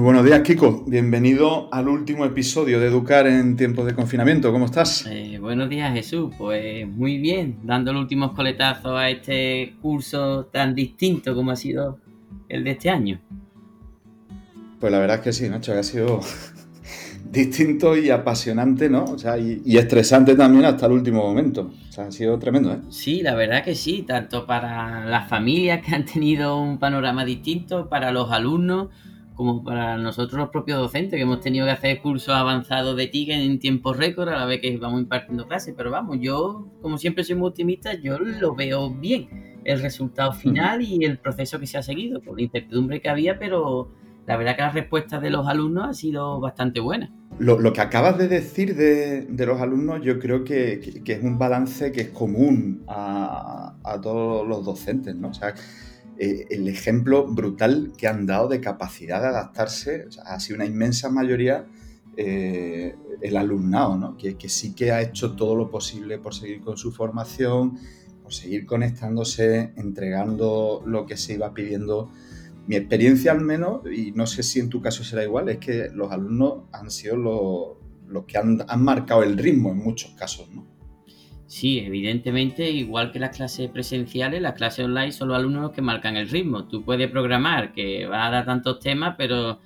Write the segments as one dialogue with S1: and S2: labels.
S1: Muy buenos días, Kiko. Bienvenido al último episodio de Educar en tiempos de confinamiento. ¿Cómo estás?
S2: Eh, buenos días, Jesús. Pues muy bien, dando los últimos coletazos a este curso tan distinto como ha sido el de este año.
S1: Pues la verdad es que sí, Nacho, ha sido distinto y apasionante, ¿no? O sea, y, y, estresante también hasta el último momento. O sea, ha sido tremendo, ¿eh?
S2: Sí, la verdad que sí, tanto para las familias que han tenido un panorama distinto, para los alumnos como para nosotros los propios docentes, que hemos tenido que hacer cursos avanzados de TIC en tiempo récord a la vez que vamos impartiendo clases. Pero vamos, yo, como siempre soy muy optimista, yo lo veo bien, el resultado final y el proceso que se ha seguido, por la incertidumbre que había, pero la verdad que la respuesta de los alumnos ha sido bastante buena.
S1: Lo, lo que acabas de decir de, de los alumnos, yo creo que, que, que, es un balance que es común a, a todos los docentes, ¿no? O sea, eh, el ejemplo brutal que han dado de capacidad de adaptarse, o sea, ha sido una inmensa mayoría eh, el alumnado, ¿no? que, que, sí que ha hecho todo lo posible por seguir con su formación, por seguir conectándose, entregando lo que se iba pidiendo. Mi experiencia al menos, y no sé si en tu caso será igual, es que los alumnos han sido los, que han, han marcado el ritmo en muchos casos, ¿no?
S2: Sí, evidentemente, igual que las clases presenciales, las clases online son los alumnos que marcan el ritmo. Tú puedes programar que va a dar tantos temas, pero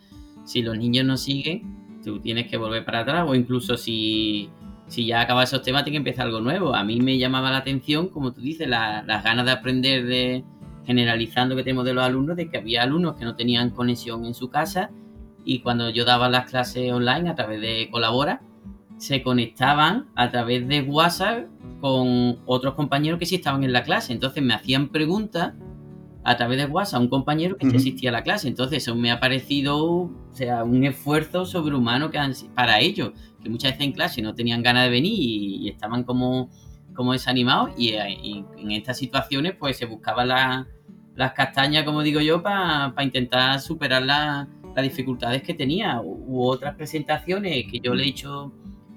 S2: si los niños no siguen, tú tienes que volver para atrás o incluso si, si ya acabas esos temas, tienes que empezar algo nuevo. A mí me llamaba la atención, como tú dices, la, las ganas de aprender de generalizando que tenemos de los alumnos, de que había alumnos que no tenían conexión en su casa y cuando yo daba las clases online a través de Colabora, se conectaban a través de WhatsApp con otros compañeros que sí estaban en la clase. Entonces me hacían preguntas a través de WhatsApp a un compañero que uh -huh. asistía a la clase. Entonces eso me ha parecido o sea, un esfuerzo sobrehumano que han, para ellos, que muchas veces en clase no tenían ganas de venir y, y estaban como, como desanimados y, y, en estas situaciones pues se buscaban la, las castañas, como digo yo, para pa intentar superar la, las dificultades que tenía u, u otras presentaciones que yo le he hecho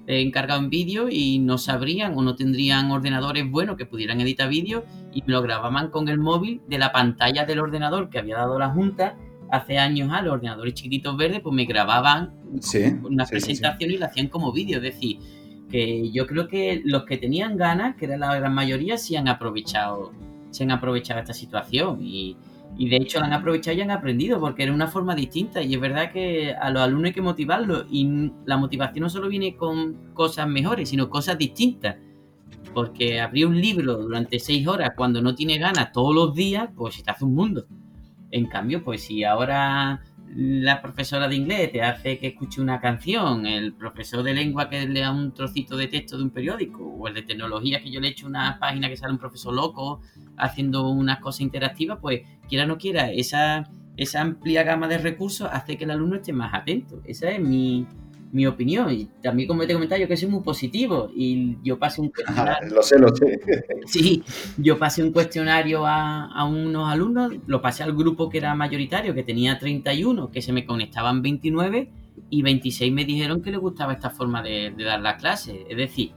S2: eh, encargado en vídeo y no sabrían o no tendrían ordenadores buenos que pudieran editar vídeo y lo grababan con el móvil de la pantalla del ordenador que había dado la Junta hace años a los ordenadores chiquititos verdes, pues me grababan
S1: sí,
S2: una
S1: sí,
S2: presentación
S1: sí.
S2: y la hacían como vídeo. Es decir, que yo creo que los que tenían ganas, que era la gran mayoría, sí han aprovechado, se han aprovechado esta situación y, y de hecho han aprovechado y han aprendido porque era una forma distinta y es verdad que a los alumnos hay que motivarlos y la motivación no solo viene con cosas mejores, sino cosas distintas. Porque abrir un libro durante seis horas cuando no tiene ganas todos los días, pues se te hace un mundo. En cambio, pues si ahora la profesora de inglés te hace que escuche una canción, el profesor de lengua que lea un trocito de texto de un periódico, o el de tecnología que yo le echo una página que sale un profesor loco haciendo unas cosas interactivas, pues quiera o no quiera, esa, esa amplia gama de recursos hace que el alumno esté más atento. Esa es mi, mi opinión. Y también, como te comentaba, yo que soy muy positivo y yo pasé un
S1: cuestionario. lo sé, lo sé.
S2: Sí, yo pasé un cuestionario a, a, unos alumnos, lo pasé al grupo que era mayoritario, que tenía 31, que se me conectaban 29 y 26 me dijeron que les gustaba esta forma de, de dar la clase. Es decir,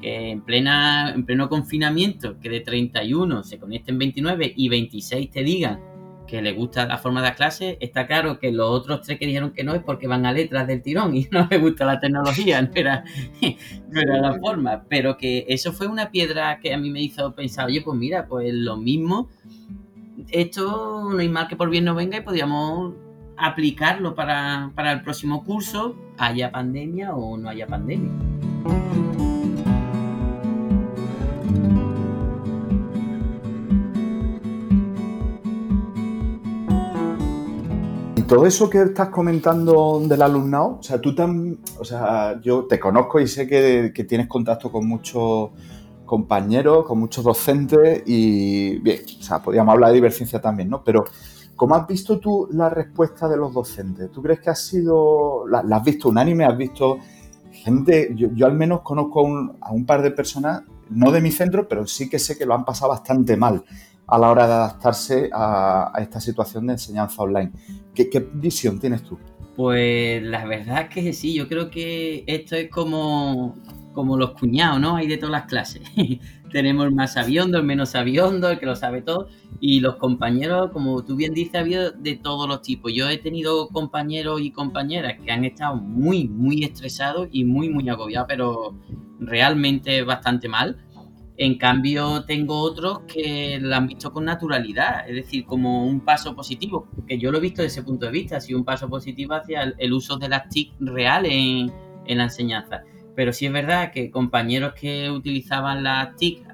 S2: que en, plena, en pleno confinamiento, que de 31 se conecten 29 y 26 te digan que les gusta la forma de la clase, está claro que los otros tres que dijeron que no es porque van a letras del tirón y no les gusta la tecnología, no era, no era la forma, pero que eso fue una piedra que a mí me hizo pensar, oye, pues mira, pues lo mismo, esto no hay mal que por bien no venga y podríamos aplicarlo para, para el próximo curso, haya pandemia o no haya pandemia.
S1: Todo eso que estás comentando del alumnado, o sea, tú tan, o sea, yo te conozco y sé que, tienes contacto con muchos compañeros, con muchos docentes y bien, o sea, podríamos hablar de divergencia también, ¿no? Pero ¿cómo has visto tú la respuesta de los docentes? ¿Tú crees que ha sido, la, la has visto unánime, has visto gente, yo, yo al menos conozco a un, a un par de personas, no de mi centro, pero sí que sé que lo han pasado bastante mal a la hora de adaptarse a, esta situación de enseñanza online. ¿Qué, ¿Qué, visión tienes tú?
S2: Pues la verdad es que sí, yo creo que esto es como, como los cuñados, ¿no? Hay de todas las clases. tenemos el más sabiondo, el menos sabiondo, el que lo sabe todo. Y los compañeros, como tú bien dices, ha habido de todos los tipos. Yo he tenido compañeros y compañeras que han estado muy, muy estresados y muy, muy agobiados, pero realmente bastante mal. En cambio, tengo otros que lo han visto con naturalidad, es decir, como un paso positivo, que yo lo he visto desde ese punto de vista, ha sido un paso positivo hacia el, uso de las TIC real en, en, la enseñanza. Pero sí es verdad que compañeros que utilizaban las TIC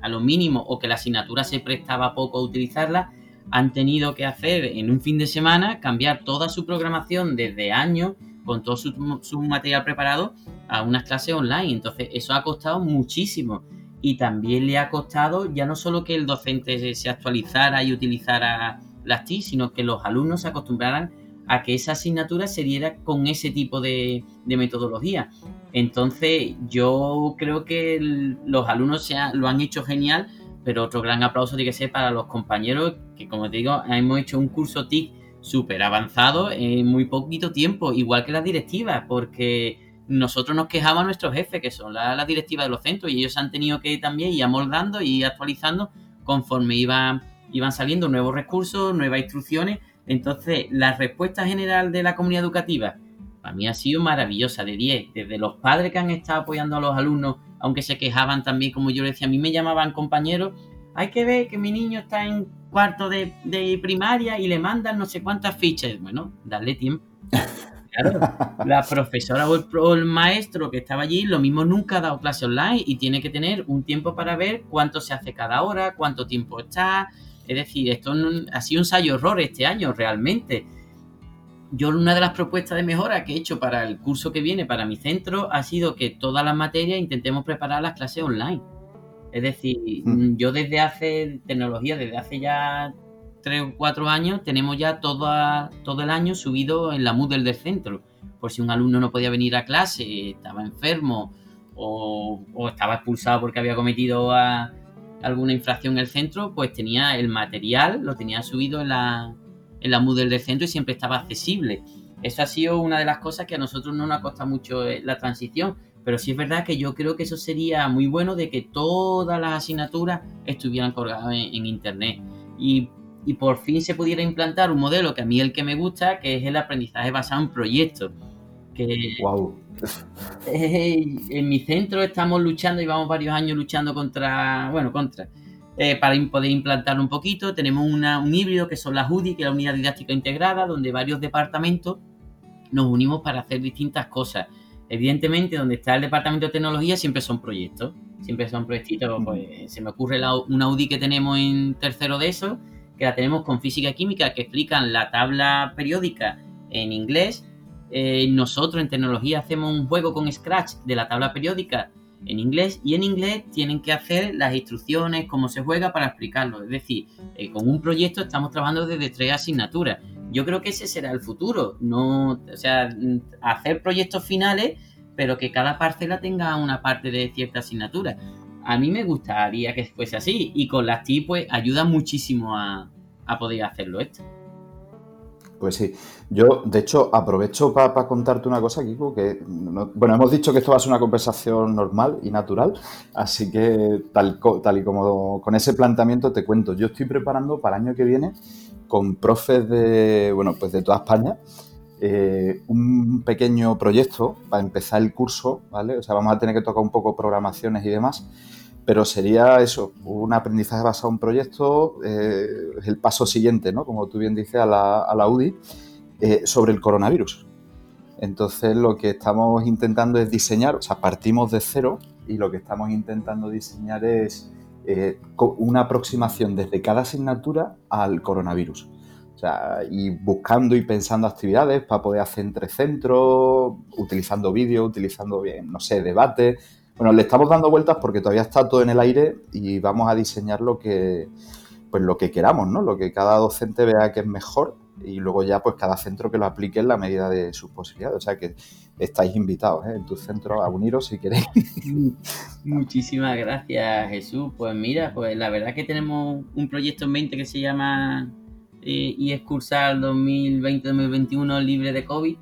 S2: a lo mínimo o que la asignatura se prestaba poco a utilizarla, han tenido que hacer en un fin de semana cambiar toda su programación desde años con todo su material preparado a unas clases online. Entonces, eso ha costado muchísimo y también le ha costado ya no solo que el docente se actualizara y utilizara las TIC, sino que los alumnos se acostumbraran a que esa asignatura se diera con ese tipo de, metodología. Entonces, yo creo que los alumnos lo han hecho genial, pero otro gran aplauso tiene que ser para los compañeros que, como te digo, hemos hecho un curso TIC súper avanzado en muy poquito tiempo, igual que las directivas, porque nosotros nos quejamos a nuestros jefes, que son las la directivas de los centros, y ellos han tenido que también ir amoldando y actualizando conforme iban, saliendo nuevos recursos, nuevas instrucciones. Entonces, la respuesta general de la comunidad educativa, para mí ha sido maravillosa, de 10, desde los padres que han estado apoyando a los alumnos, aunque se quejaban también, como yo decía, a mí me llamaban compañeros, hay que ver que mi niño está en cuarto de, de primaria y le mandan no sé cuántas fichas. Bueno, darle tiempo. Claro, la profesora o el, maestro que estaba allí, lo mismo nunca ha dado clase online y tiene que tener un tiempo para ver cuánto se hace cada hora, cuánto tiempo está. Es decir, esto ha sido un ensayo error este año realmente. Yo una de las propuestas de mejora que he hecho para el curso que viene, para mi centro, ha sido que todas las materias intentemos preparar las clases online. Es decir, mm. yo desde hace tecnología, desde hace ya tres o cuatro años tenemos ya todo, todo el año subido en la Moodle del centro. Por si un alumno no podía venir a clase, estaba enfermo o, estaba expulsado porque había cometido alguna infracción en el centro, pues tenía el material, lo tenía subido en la, en la Moodle del centro y siempre estaba accesible. Eso ha sido una de las cosas que a nosotros no nos ha costado mucho eh, la transición, pero sí es verdad que yo creo que eso sería muy bueno de que todas las asignaturas estuvieran colgadas en, en Internet. Y y por fin se pudiera implantar un modelo que a mí el que me gusta, que es el aprendizaje basado en proyectos. Que
S1: wow.
S2: en mi centro estamos luchando, llevamos varios años luchando contra, bueno, contra, eh, para poder implantarlo un poquito. Tenemos un híbrido que son las UDI, que es la Unidad Didáctica Integrada, donde varios departamentos nos unimos para hacer distintas cosas. Evidentemente, donde está el departamento de tecnología siempre son proyectos, siempre son proyectitos. Pues, se me ocurre la, una UDI que tenemos en tercero de eso, que la tenemos con física y química, que explican la tabla periódica en inglés. Eh, nosotros en tecnología hacemos un juego con Scratch de la tabla periódica en inglés y en inglés tienen que hacer las instrucciones, cómo se juega para explicarlo. Es decir, eh, con un proyecto estamos trabajando desde tres asignaturas. Yo creo que ese será el futuro, no, o sea, hacer proyectos finales, pero que cada parcela tenga una parte de cierta asignatura a mí me gustaría que fuese así. Y con las TI, pues ayuda muchísimo a, poder hacerlo esto.
S1: Pues sí, yo de hecho aprovecho para contarte una cosa, Kiko, que bueno, hemos dicho que esto va a ser una conversación normal y natural, así que tal, tal y como con ese planteamiento te cuento, yo estoy preparando para el año que viene con profes de, bueno, pues de toda España, eh, un pequeño proyecto para empezar el curso, ¿vale? O sea, vamos a tener que tocar un poco programaciones y demás, pero sería eso, un aprendizaje basado en proyectos, eh, el paso siguiente, ¿no? Como tú bien dices, a la, UDI, eh, sobre el coronavirus. Entonces, lo que estamos intentando es diseñar, o sea, partimos de cero y lo que estamos intentando diseñar es una aproximación desde cada asignatura al coronavirus. O sea, y buscando y pensando actividades para poder hacer entre centros, utilizando vídeos, utilizando, bien, no sé, debate. Bueno, le estamos dando vueltas porque todavía está todo en el aire y vamos a diseñar lo que, pues lo que queramos, ¿no? Lo que cada docente vea que es mejor y luego ya pues cada centro que lo aplique en la medida de sus posibilidades. O sea que estáis invitados ¿eh? en tu centro a uniros si queréis.
S2: Muchísimas gracias Jesús. Pues mira, pues la verdad que tenemos un proyecto en mente que se llama y excursar 2020-2021 libre de COVID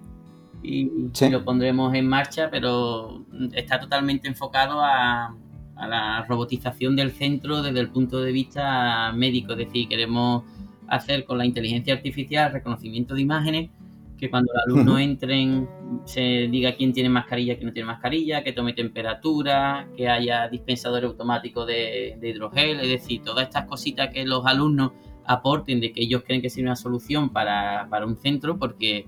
S2: y, lo pondremos en marcha, pero está totalmente enfocado a, a la robotización del centro desde el punto de vista médico. Es decir, queremos hacer con la inteligencia artificial reconocimiento de imágenes que cuando el alumno entre se diga quién tiene mascarilla, quién no tiene mascarilla, que tome temperatura, que haya dispensador automático de, hidrogel, es decir, todas estas cositas que los alumnos aporten de que ellos creen que es una solución para, para un centro, porque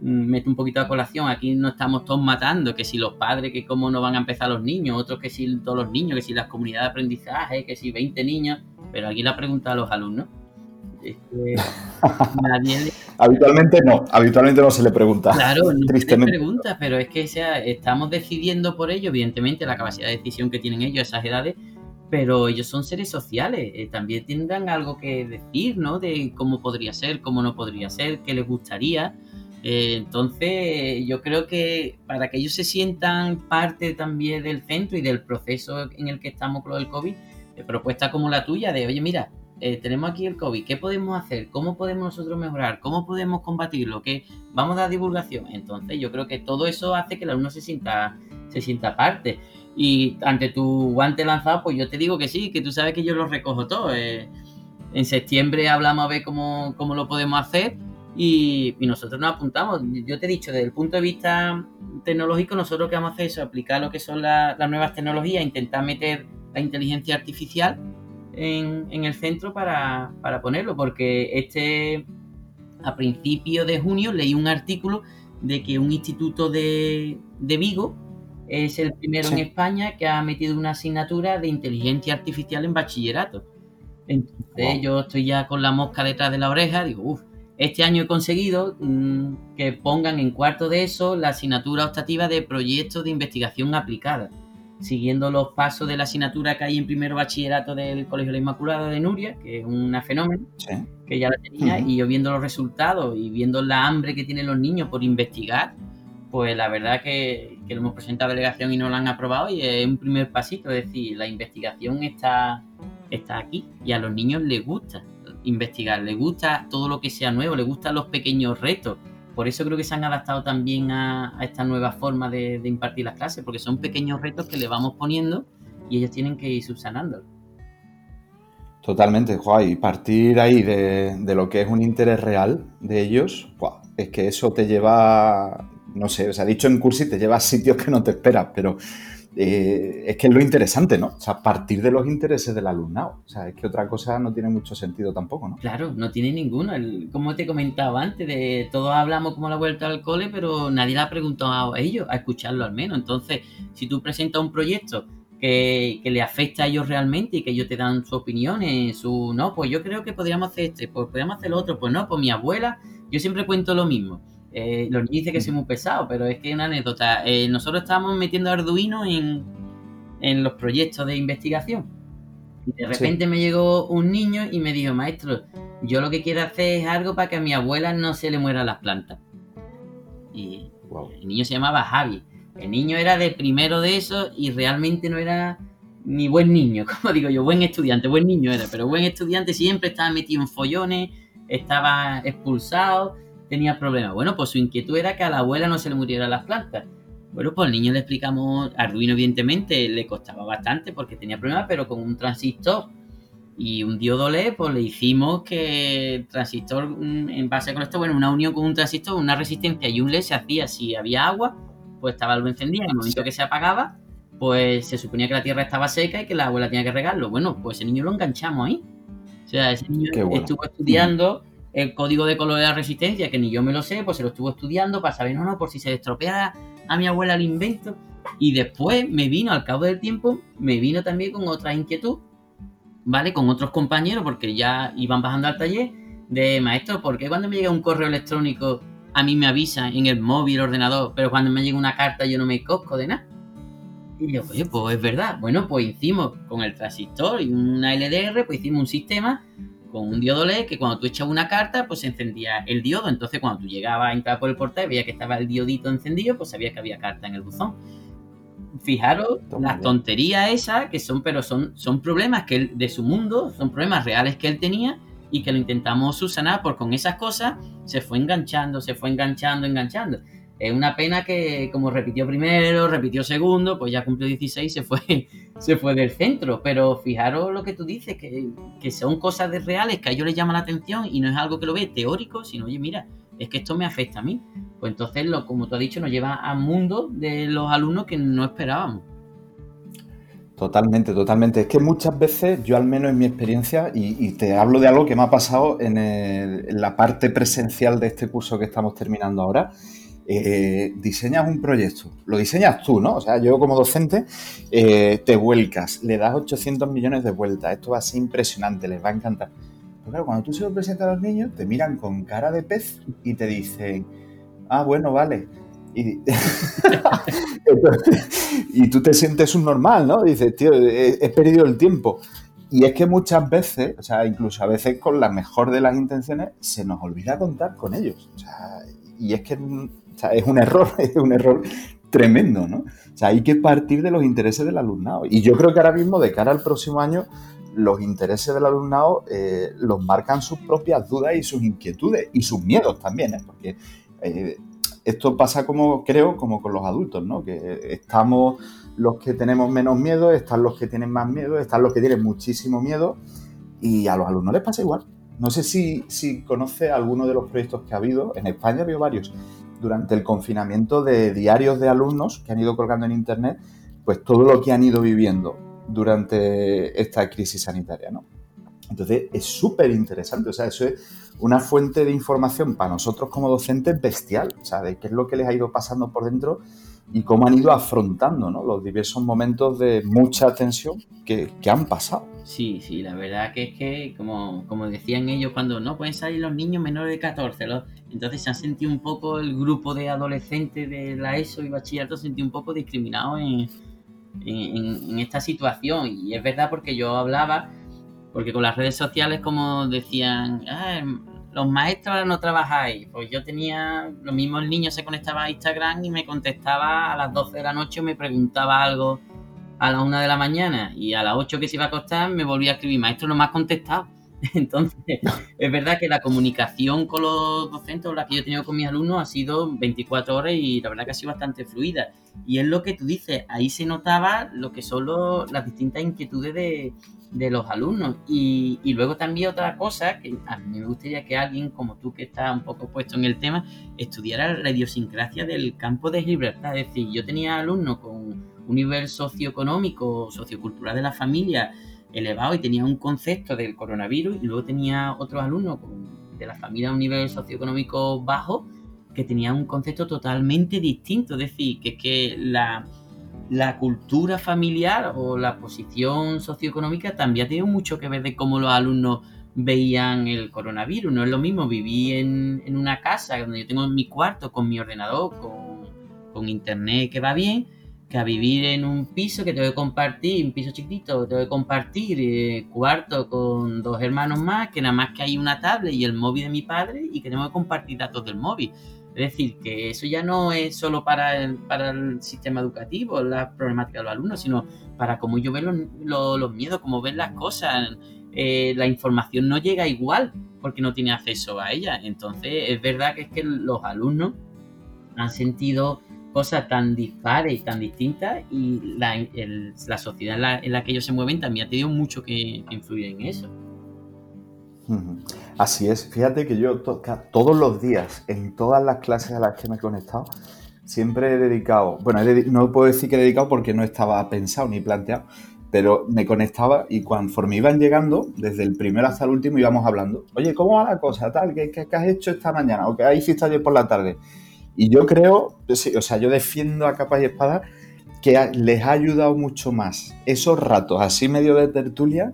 S2: mm, mete un poquito a colación, aquí no estamos todos matando, que si los padres, que cómo no van a empezar los niños, otros que si todos los niños, que si las comunidades de aprendizaje, que si 20 niños, pero aquí la pregunta a los alumnos. Es que
S1: nadie Habitualmente no, habitualmente no se le pregunta.
S2: Claro, no se le pregunta, pero es que sea, estamos decidiendo por ello, evidentemente, la capacidad de decisión que tienen ellos a esas edades, pero ellos son seres sociales, eh, también tendrán algo que decir, ¿no? De cómo podría ser, cómo no podría ser, qué les gustaría. Eh, entonces, yo creo que para que ellos se sientan parte también del centro y del proceso en el que estamos con del COVID, eh, propuesta como la tuya de, oye, mira, eh, tenemos aquí el COVID, ¿qué podemos hacer? ¿Cómo podemos nosotros mejorar? ¿Cómo podemos combatirlo? ¿Qué? Vamos a dar divulgación. Entonces, yo creo que todo eso hace que el alumno se sienta, se sienta parte. Y ante tu guante lanzado, pues yo te digo que sí, que tú sabes que yo lo recojo todo. Eh, en septiembre hablamos a ver cómo, lo podemos hacer y, nosotros nos apuntamos. Yo te he dicho, desde el punto de vista tecnológico, nosotros lo que vamos a hacer es aplicar lo que son las nuevas tecnologías, intentar meter la inteligencia artificial en, el centro para, ponerlo, porque este a principios de junio leí un artículo de que un instituto de, Vigo es el primero en España que ha metido una asignatura de inteligencia artificial en bachillerato. Entonces yo estoy ya con la mosca detrás de la oreja, digo, uff, este año he conseguido mm, que pongan en cuarto de eso la asignatura optativa de proyectos de investigación aplicada. Siguiendo los pasos de la asignatura que hay en primero bachillerato del Colegio de la Inmaculada de Nuria, que es una fenómeno, que ya la tenía, y yo viendo los resultados y viendo la hambre que tienen los niños por investigar, pues la verdad que, que lo hemos presentado a delegación y no lo han aprobado y es un primer pasito, es decir, la investigación está, está aquí y a los niños les gusta investigar, les gusta todo lo que sea nuevo, les gustan los pequeños retos por eso creo que se han adaptado también a, esta nueva forma de, impartir las clases, porque son pequeños retos que le vamos poniendo y ellos tienen que ir subsanando.
S1: Totalmente, Juan, y partir ahí de, lo que es un interés real de ellos, es que eso te lleva, no sé, se ha dicho en cursi, te lleva a sitios que no te esperas, pero eh, es que es lo interesante, ¿no? O sea, partir de los intereses del alumnado. O sea, es que otra cosa no tiene mucho sentido tampoco, ¿no?
S2: Claro, no tiene ninguno. como te comentaba antes, de todos hablamos como la vuelta al cole, pero nadie le ha preguntado a ellos, a escucharlo al menos. Entonces, si tú presentas un proyecto que, le afecta a ellos realmente y que ellos te dan su opinión, su, no, pues yo creo que podríamos hacer este, pues podríamos hacer lo otro, pues no, pues mi abuela, yo siempre cuento lo mismo eh, los niños dicen que soy muy pesado, pero es que es una anécdota. Eh, nosotros estábamos metiendo Arduino en, en, los proyectos de investigación. Y de repente me llegó un niño y me dijo, maestro, yo lo que quiero hacer es algo para que a mi abuela no se le mueran las plantas. Y el niño se llamaba Javi. El niño era de primero de eso y realmente no era ni buen niño, como digo yo, buen estudiante, buen niño era, pero buen estudiante siempre estaba metido en follones, estaba expulsado tenía problemas. Bueno, pues su inquietud era que a la abuela no se le murieran las plantas. Bueno, pues al niño le explicamos, Arduino evidentemente le costaba bastante porque tenía problemas, pero con un transistor y un diodo LED, pues le hicimos que el transistor, mm, en base con esto, bueno, una unión con un transistor, una resistencia y un LED se hacía si había agua, pues estaba algo encendido, en el momento que se apagaba, pues se suponía que la tierra estaba seca y que la abuela tenía que regarlo. Bueno, pues ese niño lo enganchamos ahí. O sea, ese niño estuvo estudiando el código de color de la resistencia, que ni yo me lo sé, pues se lo estuvo estudiando para saber, no, no, por si se estropea a mi abuela el invento. Y después me vino, al cabo del tiempo, me vino también con otra inquietud, ¿vale? Con otros compañeros, porque ya iban bajando al taller, de maestro, ¿por qué cuando me llega un correo electrónico a mí me avisa en el móvil, ordenador, pero cuando me llega una carta yo no me cosco de nada? Y yo, oye, pues es verdad. Bueno, pues hicimos con el transistor y una LDR, pues hicimos un sistema con un diodo LED que cuando tú echabas una carta, pues se encendía el diodo. Entonces, cuando tú llegabas a entrar por el portal y veías que estaba el diodito encendido, pues sabías que había carta en el buzón. Fijaros las tonterías esas que son, pero son, son problemas que él, de su mundo, son problemas reales que él tenía y que lo intentamos subsanar, porque con esas cosas se fue enganchando, se fue enganchando, enganchando. Es una pena que como repitió primero, repitió segundo, pues ya cumplió 16 y se fue, se fue del centro. Pero fijaros lo que tú dices, que, que son cosas de reales que a ellos les llama la atención y no es algo que lo ve teórico, sino, oye, mira, es que esto me afecta a mí. Pues entonces, lo, como tú has dicho, nos lleva a mundo de los alumnos que no esperábamos.
S1: Totalmente, totalmente. Es que muchas veces, yo al menos en mi experiencia, y, te hablo de algo que me ha pasado en, la parte presencial de este curso que estamos terminando ahora, eh, diseñas un proyecto, lo diseñas tú, ¿no? O sea, yo como docente eh, te vuelcas, le das 800 millones de vueltas, esto va a ser impresionante, les va a encantar. Pero claro, cuando tú se lo presentas a los niños, te miran con cara de pez y te dicen, ah, bueno, vale. Y, tú te sientes un normal, ¿no? Dices, tío, he, perdido el tiempo. Y es que muchas veces, o sea, incluso a veces con la mejor de las intenciones, se nos olvida contar con ellos. O sea, y es que es un error, es un error tremendo, ¿no? O sea, hay que partir de los intereses del alumnado. Y yo creo que ahora mismo, de cara al próximo año, los intereses del alumnado eh, los marcan sus propias dudas y sus inquietudes y sus miedos también, ¿eh? porque eh, esto pasa como, creo, como con los adultos, ¿no? Que estamos los que tenemos menos miedo, están los que tienen más miedo, están los que tienen muchísimo miedo y a los alumnos les pasa igual. No sé si, si conoce alguno de los proyectos que ha habido, en España ha habido varios, durante el confinamiento de diarios de alumnos que han ido colgando en Internet, pues todo lo que han ido viviendo durante esta crisis sanitaria, ¿no? Entonces es súper interesante, o sea, eso es una fuente de información para nosotros como docentes bestial, o sea, de qué es lo que les ha ido pasando por dentro y cómo han ido afrontando ¿no? los diversos momentos de mucha tensión que, han pasado.
S2: Sí, sí, la verdad que es que, como, como decían ellos, cuando no pueden salir los niños menores de 14, entonces se han sentido un poco el grupo de adolescentes de la ESO y bachillerato, se sentido un poco discriminado en, en, en esta situación. Y es verdad porque yo hablaba porque con las redes sociales, como decían, ah, los maestros no trabajáis. Pues yo tenía, lo mismo el niño se conectaba a Instagram y me contestaba a las 12 de la noche, me preguntaba algo a las 1 de la mañana y a las 8 que se iba a acostar me volvía a escribir, maestro, no me has contestado. Entonces, es verdad que la comunicación con los docentes, la que yo he tenido con mis alumnos, ha sido 24 horas y la verdad que ha sido bastante fluida. Y es lo que tú dices, ahí se notaba lo que son las distintas inquietudes de, los alumnos. Y, luego también otra cosa, que a mí me gustaría que alguien como tú que está un poco puesto en el tema, estudiara la idiosincrasia del campo de libertad. Es decir, yo tenía alumnos con un nivel socioeconómico, sociocultural de la familia elevado y tenía un concepto del coronavirus y luego tenía otros alumnos de la familia a un nivel socioeconómico bajo que tenían un concepto totalmente distinto. Es decir, que que la la cultura familiar o la posición socioeconómica también ha tenido mucho que ver de cómo los alumnos veían el coronavirus. No es lo mismo vivir en, una casa donde yo tengo mi cuarto con mi ordenador, con, internet que va bien, que a vivir en un piso que tengo que compartir, un piso chiquitito, que tengo que compartir eh, cuarto con dos hermanos más, que nada más que hay una tablet y el móvil de mi padre y que tengo que compartir datos del móvil. Es decir, que eso ya no es solo para el, para el sistema educativo, la problemática de los alumnos, sino para cómo yo veo los, miedos, cómo ven las cosas. Eh, la información no llega igual porque no tiene acceso a ella. Entonces, es verdad que es que los alumnos han sentido cosas tan dispares y tan distintas y la, sociedad en la, que ellos se mueven también ha tenido mucho que influir en eso.
S1: Así es, fíjate que yo todos los días, en todas las clases a las que me he conectado, siempre he dedicado, bueno, no puedo decir que he dedicado porque no estaba pensado ni planteado, pero me conectaba y conforme iban llegando, desde el primero hasta el último íbamos hablando, oye, ¿cómo va la cosa? Tal, ¿qué, has hecho esta mañana? ¿O qué hiciste ayer por la tarde? Y yo creo, o sea, yo defiendo a capa y espada que les ha ayudado mucho más esos ratos así medio de tertulia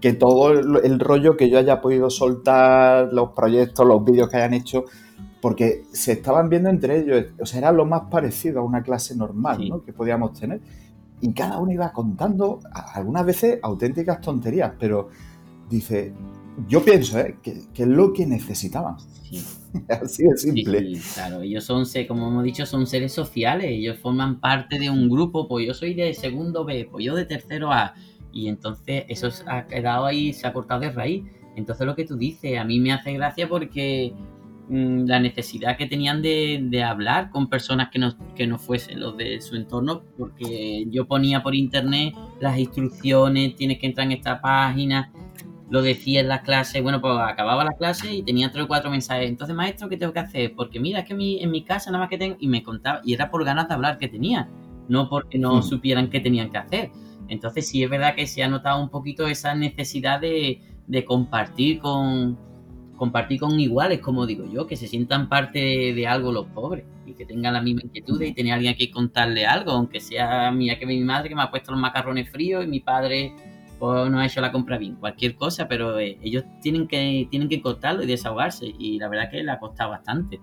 S1: que todo el, rollo que yo haya podido soltar, los proyectos, los vídeos que hayan hecho, porque se estaban viendo entre ellos, o sea, era lo más parecido a una clase normal ¿no? que podíamos tener. Y cada uno iba contando, algunas veces auténticas tonterías, pero dice, yo pienso ¿eh? que, es lo que necesitaban. Así de simple.
S2: claro, ellos son, como hemos dicho, son seres sociales, ellos forman parte de un grupo, pues yo soy de segundo B, pues yo de tercero A y entonces eso ha quedado ahí, se ha cortado de raíz. Entonces lo que tú dices, a mí me hace gracia porque mm, la necesidad que tenían de, hablar con personas que no, que no fuesen los de su entorno, porque yo ponía por internet las instrucciones, tienes que entrar en esta página, lo decía en las clases, bueno, pues acababa la clase y tenía tres o cuatro mensajes. Entonces, maestro, ¿qué tengo que hacer? Porque mira, es que en mi casa nada más que tengo, y me contaba, y era por ganas de hablar que tenía, no porque no hmm. supieran qué tenían que hacer. Entonces, sí es verdad que se ha notado un poquito esa necesidad de, de compartir con, compartir con iguales, como digo yo, que se sientan parte de algo los pobres y que tengan la misma inquietud y tener alguien que contarle algo, aunque sea mía que mi madre que me ha puesto los macarrones fríos y mi padre pues no ha hecho la compra bien, cualquier cosa, pero eh, ellos tienen que, tienen que contarlo y desahogarse y la verdad que le ha costado bastante.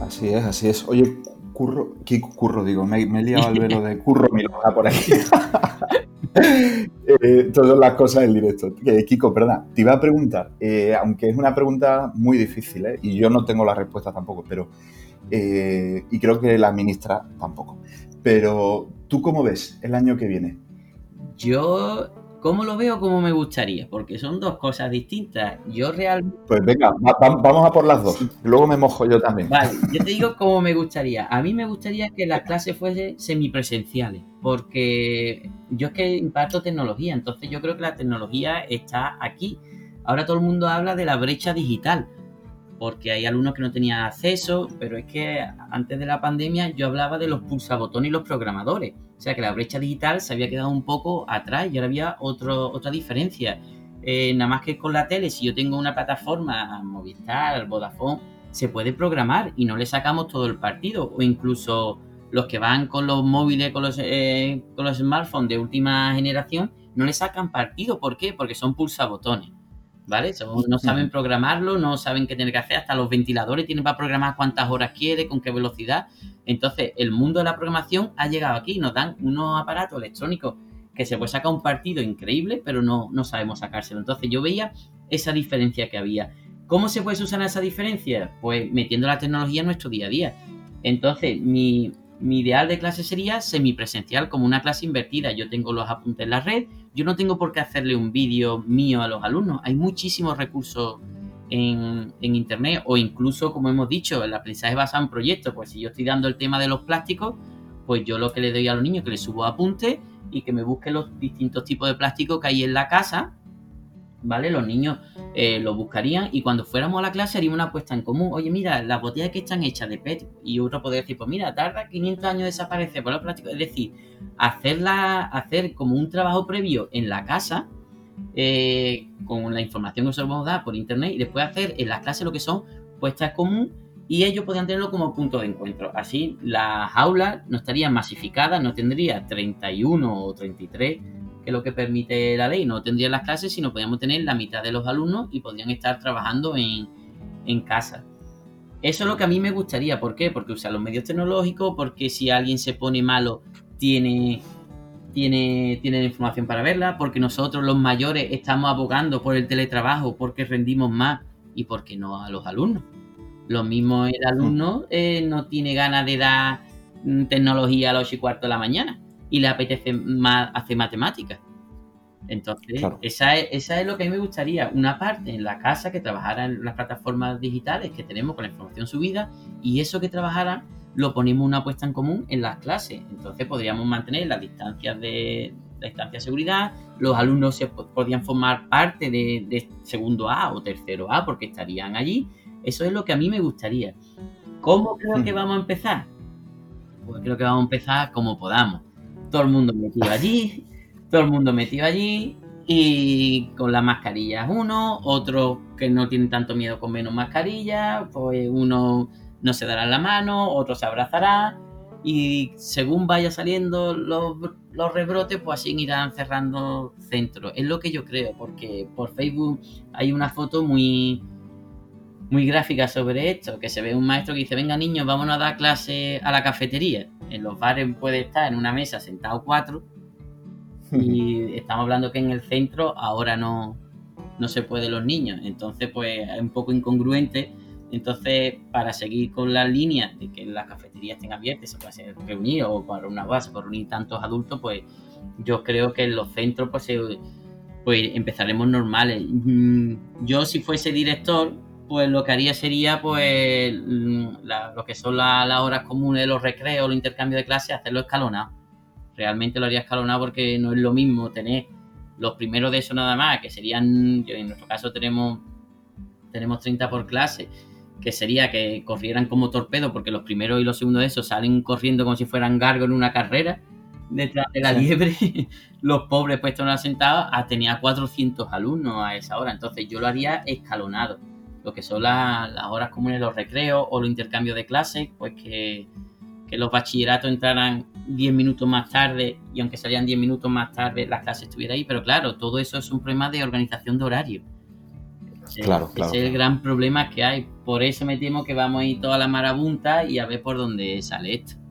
S1: Así es, así es. Oye, curro, ¿qué curro? Digo, me, he liado al velo de curro, mira, por ahí. Eh, todas las cosas del directo. Kiko, perdón, te iba a preguntar, eh, aunque es una pregunta muy difícil, ¿eh? y yo no tengo la respuesta tampoco, pero. y creo que la ministra tampoco. Pero, ¿tú cómo ves el año que viene?
S2: Yo ¿Cómo lo veo como me gustaría? Porque son dos cosas distintas. Yo realmente...
S1: Pues venga, vamos a por las dos. Luego me mojo yo también.
S2: Vale, yo te digo cómo me gustaría. A mí me gustaría que las clases fuesen semipresenciales, porque yo es que imparto tecnología, entonces yo creo que la tecnología está aquí. Ahora todo el mundo habla de la brecha digital, porque hay alumnos que no tenían acceso, pero es que antes de la pandemia yo hablaba de los pulsabotones y los programadores. O sea que la brecha digital se había quedado un poco atrás y ahora había otro, otra diferencia. Eh, nada más que con la tele, si yo tengo una plataforma, Movistar, Vodafone, se puede programar y no le sacamos todo el partido. O incluso los que van con los móviles, con los, eh, con los smartphones de última generación, no le sacan partido. ¿Por qué? Porque son pulsabotones. ¿Vale? no saben programarlo, no saben qué tienen que hacer, hasta los ventiladores tienen para programar cuántas horas quiere, con qué velocidad. Entonces, el mundo de la programación ha llegado aquí, nos dan unos aparatos electrónicos que se puede sacar un partido increíble, pero no, no sabemos sacárselo. Entonces, yo veía esa diferencia que había. ¿Cómo se puede usar esa diferencia? Pues metiendo la tecnología en nuestro día a día. Entonces, mi, mi ideal de clase sería semipresencial, como una clase invertida. Yo tengo los apuntes en la red, yo no tengo por qué hacerle un vídeo mío a los alumnos. Hay muchísimos recursos en, internet o incluso, como hemos dicho, el aprendizaje basado en proyectos. Pues si yo estoy dando el tema de los plásticos, pues yo lo que le doy a los niños que les subo apuntes y que me busquen los distintos tipos de plástico que hay en la casa ¿vale? Los niños eh, lo buscarían y cuando fuéramos a la clase haríamos una apuesta en común. Oye, mira, las botellas que están hechas de PET y otro podría decir, pues mira, tarda 500 años desaparecer por los plásticos. Es decir, hacerla, hacer como un trabajo previo en la casa eh, con la información que nosotros vamos a dar por internet y después hacer en las clases lo que son puestas en común y ellos podrían tenerlo como punto de encuentro. Así las aulas no estarían masificadas, no tendría 31 o 33 que es lo que permite la ley. No tendrían las clases, sino podríamos tener la mitad de los alumnos y podrían estar trabajando en, en casa. Eso es lo que a mí me gustaría. ¿Por qué? Porque usa los medios tecnológicos, porque si alguien se pone malo, tiene, tiene, tiene la información para verla, porque nosotros los mayores estamos abogando por el teletrabajo, porque rendimos más y porque no a los alumnos. Lo mismo el alumno eh, no tiene ganas de dar mm, tecnología a las 8 y cuarto de la mañana y le apetece más hacer matemáticas. Entonces, esa, es, esa es lo que a mí me gustaría. Una parte en la casa que trabajara en las plataformas digitales que tenemos con la información subida y eso que trabajara lo ponemos una puesta en común en las clases. Entonces podríamos mantener las distancias de, la distancia de seguridad, los alumnos se podrían formar parte de, segundo A o tercero A porque estarían allí. Eso es lo que a mí me gustaría. ¿Cómo creo que hmm. vamos a empezar? Pues creo que vamos a empezar como podamos todo el mundo metido allí, todo el mundo metido allí y con las mascarillas uno, otro que no tienen tanto miedo con menos mascarilla, pues uno no se dará la mano, otro se abrazará y según vaya saliendo los, los rebrotes, pues así irán cerrando centros. Es lo que yo creo, porque por Facebook hay una foto muy, muy gráfica sobre esto, que se ve un maestro que dice, venga niños, vámonos a dar clase a la cafetería. En los bares puede estar en una mesa sentado cuatro y estamos hablando que en el centro ahora no, no se puede los niños. Entonces, pues es un poco incongruente Entonces, para seguir con la línea de que las cafeterías estén abiertas, se puede reunir o para una base, por reunir tantos adultos, pues yo creo que en los centros pues, pues empezaremos normales. Mm, yo si fuese director, pues lo que haría sería pues mm, lo que son las horas comunes, los recreos, los intercambios de clases, hacerlo escalonado. Realmente lo haría escalonado porque no es lo mismo tener los primeros de eso nada más, que serían, en nuestro caso tenemos, tenemos 30 por clase, que sería que corrieran como torpedo, porque los primeros y los segundos de eso salen corriendo como si fueran gargo en una carrera detrás de la liebre, los pobres puestos en sentados, ah, tenía 400 alumnos a esa hora. Entonces yo lo haría escalonado. Lo que son las horas comunes, los recreos o los intercambios de clases, pues que, que los bachilleratos entraran 10 minutos más tarde y aunque salían 10 minutos más tarde, la clase estuviera ahí. Pero claro, todo eso es un problema de organización de horario.
S1: claro, claro.
S2: Ese es el gran problema que hay. Por eso me temo que vamos a ir toda la marabunta y a ver por dónde sale esto.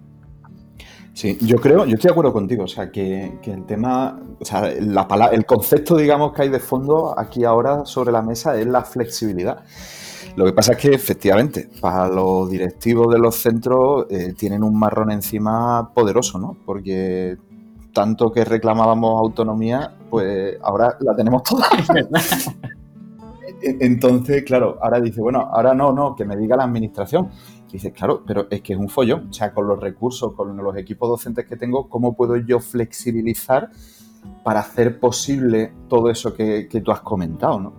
S1: Sí, yo creo, yo estoy de acuerdo contigo, o sea, que, el tema, o sea, la el concepto, digamos, que hay de fondo aquí ahora sobre la mesa es la flexibilidad. Lo que pasa es que efectivamente, para los directivos de los centros eh, tienen un marrón encima poderoso, ¿no? Porque tanto que reclamábamos autonomía, pues ahora la tenemos toda. Entonces, claro, ahora dice, bueno, ahora no, no, que me diga la administración. Dices, claro, pero es que es un follón. O sea, con los recursos, con los equipos docentes que tengo, ¿cómo puedo yo flexibilizar para hacer posible todo eso que, tú has comentado, ¿no?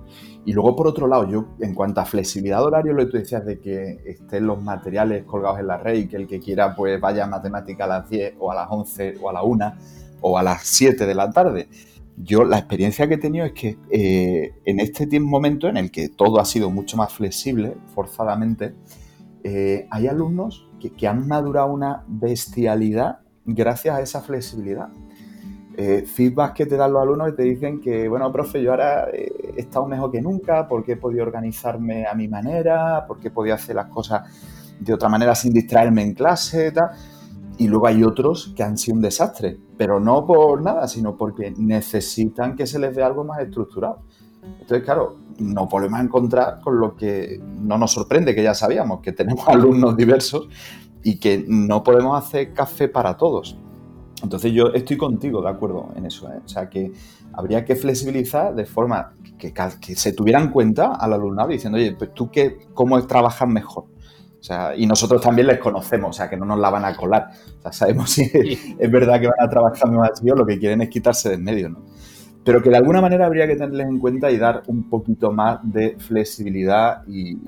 S1: Y luego, por otro lado, yo, en cuanto a flexibilidad de horario, lo que tú decías de que estén los materiales colgados en la red y que el que quiera, pues vaya a matemática a las 10 o a las 11 o a la 1 o a las 7 de la tarde. Yo, la experiencia que he tenido es que eh, en este momento en el que todo ha sido mucho más flexible, forzadamente, eh, hay alumnos que, han madurado una bestialidad gracias a esa flexibilidad. Eh, feedback que te dan los alumnos y te dicen que, bueno, profe, yo ahora he estado mejor que nunca porque he podido organizarme a mi manera, porque he podido hacer las cosas de otra manera sin distraerme en clase y tal. Y luego hay otros que han sido un desastre, pero no por nada, sino porque necesitan que se les dé algo más estructurado. Entonces, claro, nos volvemos a encontrar con lo que no nos sorprende, que ya sabíamos, que tenemos alumnos diversos y que no podemos hacer café para todos. Entonces yo estoy contigo de acuerdo en eso. ¿eh? O sea, que habría que flexibilizar de forma que, se tuviera en cuenta al alumnado diciendo, oye, pues tú qué, cómo trabajas mejor. O sea, y nosotros también les conocemos, o sea, que no nos la van a colar. O sea, sabemos si es verdad que van a trabajar más así o lo que quieren es quitarse del medio, ¿no? Pero que de alguna manera habría que tenerles en cuenta y dar un poquito más de flexibilidad y,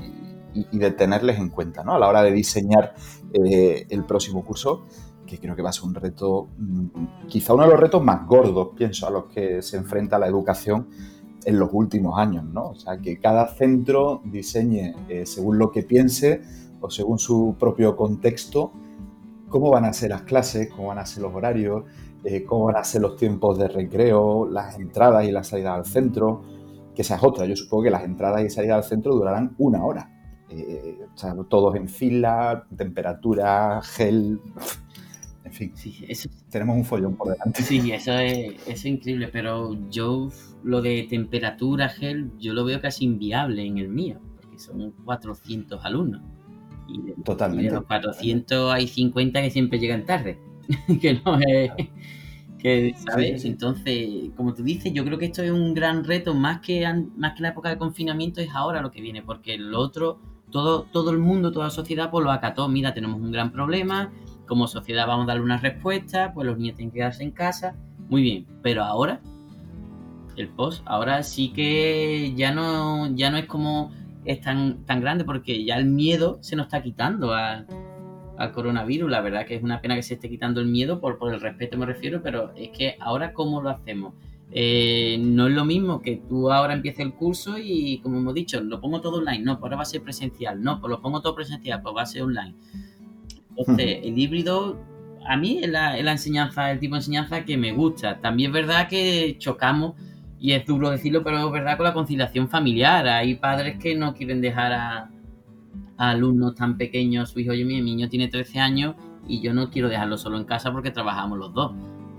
S1: de tenerles en cuenta ¿no? a la hora de diseñar eh, el próximo curso, que creo que va a ser un reto, mm, quizá uno de los retos más gordos, pienso, a los que se enfrenta la educación en los últimos años, ¿no? O sea, que cada centro diseñe eh, según lo que piense o según su propio contexto cómo van a ser las clases, cómo van a ser los horarios, eh, cómo van a ser los tiempos de recreo, las entradas y las salidas al centro, que esa es otra. Yo supongo que las entradas y salidas al centro durarán una hora. Eh, o sea, todos en fila, temperatura, gel. En fin, sí, tenemos un follón por delante.
S2: Sí, eso es, es increíble, pero yo lo de temperatura, gel, yo lo veo casi inviable en el mío, porque son 400 alumnos. Y Totalmente. de los 400 hay 50 que siempre llegan tarde. que no es. Que, ¿sabes? Entonces, como tú dices, yo creo que esto es un gran reto, más que, más que la época de confinamiento, es ahora lo que viene, porque el otro, todo, todo el mundo, toda la sociedad, pues lo acató. Mira, tenemos un gran problema, como sociedad vamos a darle una respuesta, pues los niños tienen que quedarse en casa. Muy bien, pero ahora, el post, ahora sí que ya no, ya no es como es tan, tan grande, porque ya el miedo se nos está quitando a al coronavirus. La verdad que es una pena que se esté quitando el miedo, por, por el respeto me refiero, pero es que ahora cómo lo hacemos. Eh, no es lo mismo que tú ahora empieces el curso y, como hemos dicho, lo pongo todo online. No, pues ahora va a ser presencial. No, pues lo pongo todo presencial, pues va a ser online. Entonces, el híbrido, a mí es la, es la enseñanza, el tipo de enseñanza que me gusta. También es verdad que chocamos, y es duro decirlo, pero es verdad con la conciliación familiar. Hay padres que no quieren dejar a, alumnos tan pequeños, su hijo, oye, mi niño tiene 13 años y yo no quiero dejarlo solo en casa porque trabajamos los dos.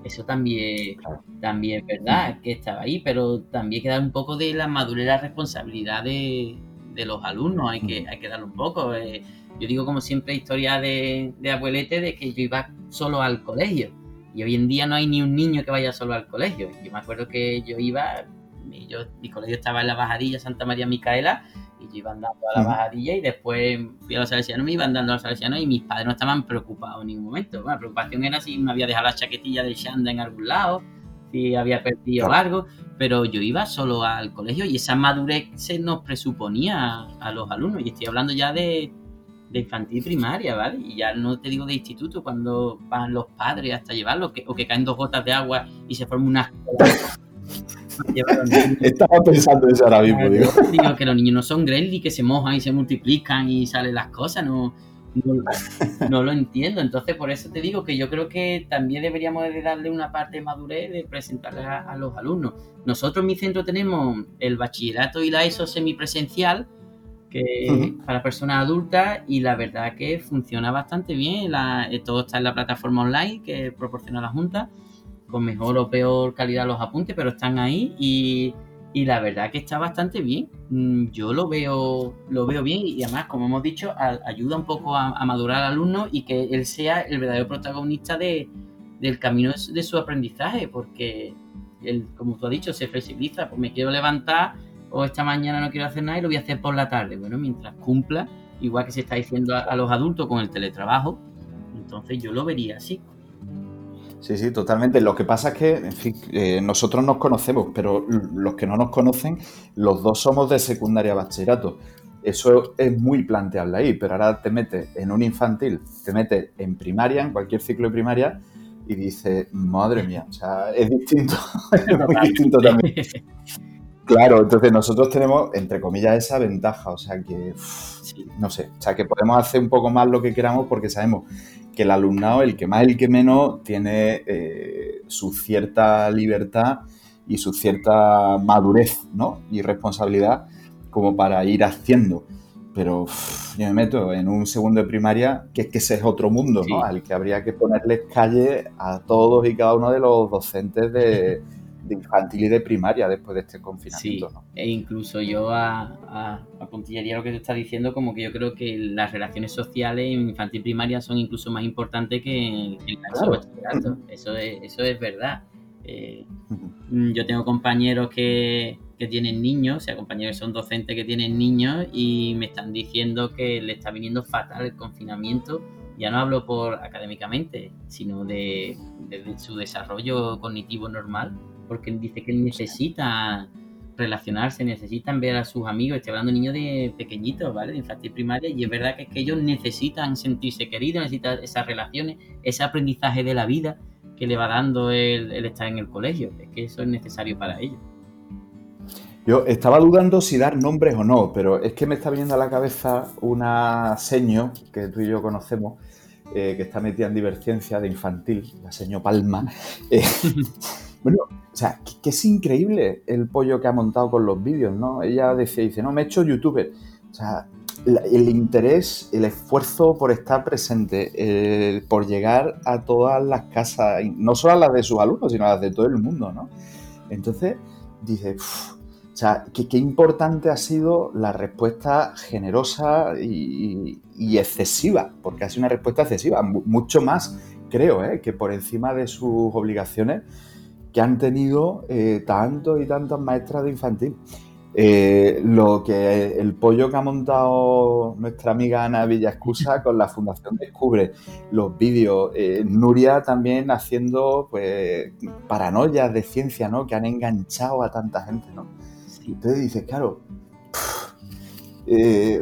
S2: Eso también, también es verdad que estaba ahí, pero también queda un poco de la madurez, la responsabilidad de, de los alumnos, hay que, hay que darle un poco. Eh, yo digo como siempre historia de, de abuelete de que yo iba solo al colegio y hoy en día no hay ni un niño que vaya solo al colegio. Yo me acuerdo que yo iba, yo, mi colegio estaba en la bajadilla Santa María Micaela y yo iba andando a la bajadilla y después fui a los salesianos, me iba andando a los salesianos y mis padres no estaban preocupados en ningún momento. la preocupación era si me había dejado la chaquetilla de Shanda en algún lado, si había perdido algo, pero yo iba solo al colegio y esa madurez se nos presuponía a los alumnos. Y estoy hablando ya de de infantil primaria, ¿vale? Y ya no te digo de instituto, cuando van los padres hasta llevarlo, que, o que caen dos gotas de agua y se forma una...
S1: Estaba pensando eso ahora mismo, digo.
S2: Digo que los niños no son Gremlins que se mojan y se multiplican y salen las cosas, no, no, lo entiendo. Entonces, por eso te digo que yo creo que también deberíamos de darle una parte de madurez de presentarle a, los alumnos. Nosotros en mi centro tenemos el bachillerato y la ESO semipresencial, para personas adultas y la verdad que funciona bastante bien. Eh, todo está en la plataforma online que proporciona la Junta, con mejor o peor calidad los apuntes, pero están ahí y, la verdad que está bastante bien. Mm, yo lo veo, lo veo bien y además, como hemos dicho, ayuda un poco a, madurar al alumno y que él sea el verdadero protagonista de, del camino de su aprendizaje, porque él, como tú has dicho, se flexibiliza, pues me quiero levantar o esta mañana no quiero hacer nada y lo voy a hacer por la tarde. Bueno, mientras cumpla, igual que se está diciendo a, los adultos con el teletrabajo, entonces yo lo vería así.
S1: Sí, sí, totalmente. Lo que pasa es que, en fin, eh, nosotros nos conocemos, pero los que no nos conocen, los dos somos de secundaria bachillerato. Eso es muy planteable ahí, pero ahora te metes en un infantil, te metes en primaria, en cualquier ciclo de primaria, y dices, madre mía, o sea, es distinto, es muy distinto también. Claro, entonces nosotros tenemos, entre comillas, esa ventaja, o sea que, no sé, o sea que podemos hacer un poco más lo que queramos porque sabemos que el alumnado, el que más, el que menos, tiene eh, su cierta libertad y su cierta madurez, ¿no? Y responsabilidad como para ir haciendo. Pero yo me meto en un segundo de primaria, que es que ese es otro mundo, ¿no? Al que habría que ponerles calle a todos y cada uno de los docentes de de infantil y de primaria después de este confinamiento.
S2: Sí, e incluso yo a, a, a, puntillería lo que te está diciendo, como que yo creo que las relaciones sociales en infantil y primaria son incluso más importantes que en el bachillerato. Eso es, eso es verdad. Eh, yo tengo compañeros que, que tienen niños, o sea, compañeros que son docentes que tienen niños y me están diciendo que le está viniendo fatal el confinamiento. Ya no hablo por académicamente, sino de, de su desarrollo cognitivo normal porque dice que necesita relacionarse, necesitan ver a sus amigos, estoy hablando de niños de pequeñitos, ¿vale? De infantil primaria, y es verdad que es que ellos necesitan sentirse queridos, necesitan esas relaciones, ese aprendizaje de la vida que le va dando el, estar en el colegio, es que eso es necesario para ellos.
S1: Yo estaba dudando si dar nombres o no, pero es que me está viniendo a la cabeza una seño que tú y yo conocemos, eh, que está metida en divergencia de infantil, la seño Palma. Eh, bueno, o sea, que, es increíble el pollo que ha montado con los vídeos, ¿no? Ella decía, dice, no, me he hecho youtuber. O sea, el interés, el esfuerzo por estar presente, por llegar a todas las casas, no solo a las de sus alumnos, sino a las de todo el mundo, ¿no? Entonces, dice, o sea, qué importante ha sido la respuesta generosa y, y, excesiva, porque ha sido una respuesta excesiva, mucho más, creo, ¿eh? que por encima de sus obligaciones que han tenido eh, tantos y tantas maestras de infantil. Eh, lo que el pollo que ha montado nuestra amiga Ana Villascusa con la Fundación Descubre, los vídeos, eh, Nuria también haciendo pues paranoias de ciencia, ¿no? Que han enganchado a tanta gente, ¿no? Entonces dices, claro, eh,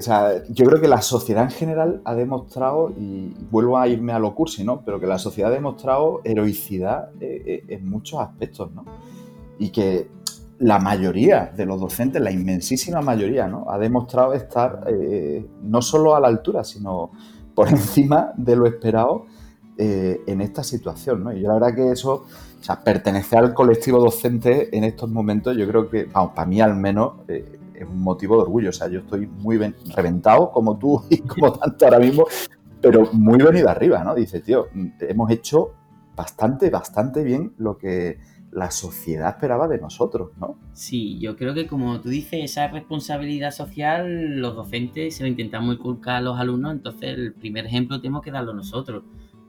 S1: yo creo que la sociedad en general ha demostrado, y vuelvo a irme a lo cursi, ¿no? Pero que la sociedad ha demostrado heroicidad eh, eh, en muchos aspectos, ¿no? Y que la mayoría de los docentes, la inmensísima mayoría, ¿no? Ha demostrado estar no solo a la altura, sino por encima de lo esperado en esta situación, ¿no? Y yo la verdad que eso, o sea, pertenecer al colectivo docente en estos momentos, yo creo que, vamos, para mí al menos, es un motivo de orgullo. O sea, yo estoy muy reventado, como tú y como tanto ahora mismo, pero muy venido arriba, ¿no? Dice, tío, hemos hecho bastante, bastante bien lo que, la sociedad esperaba de nosotros, ¿no?
S2: Sí, yo creo que como tú dices, esa responsabilidad social, los docentes se lo intentamos inculcar a los alumnos, entonces el primer ejemplo tenemos que darlo nosotros.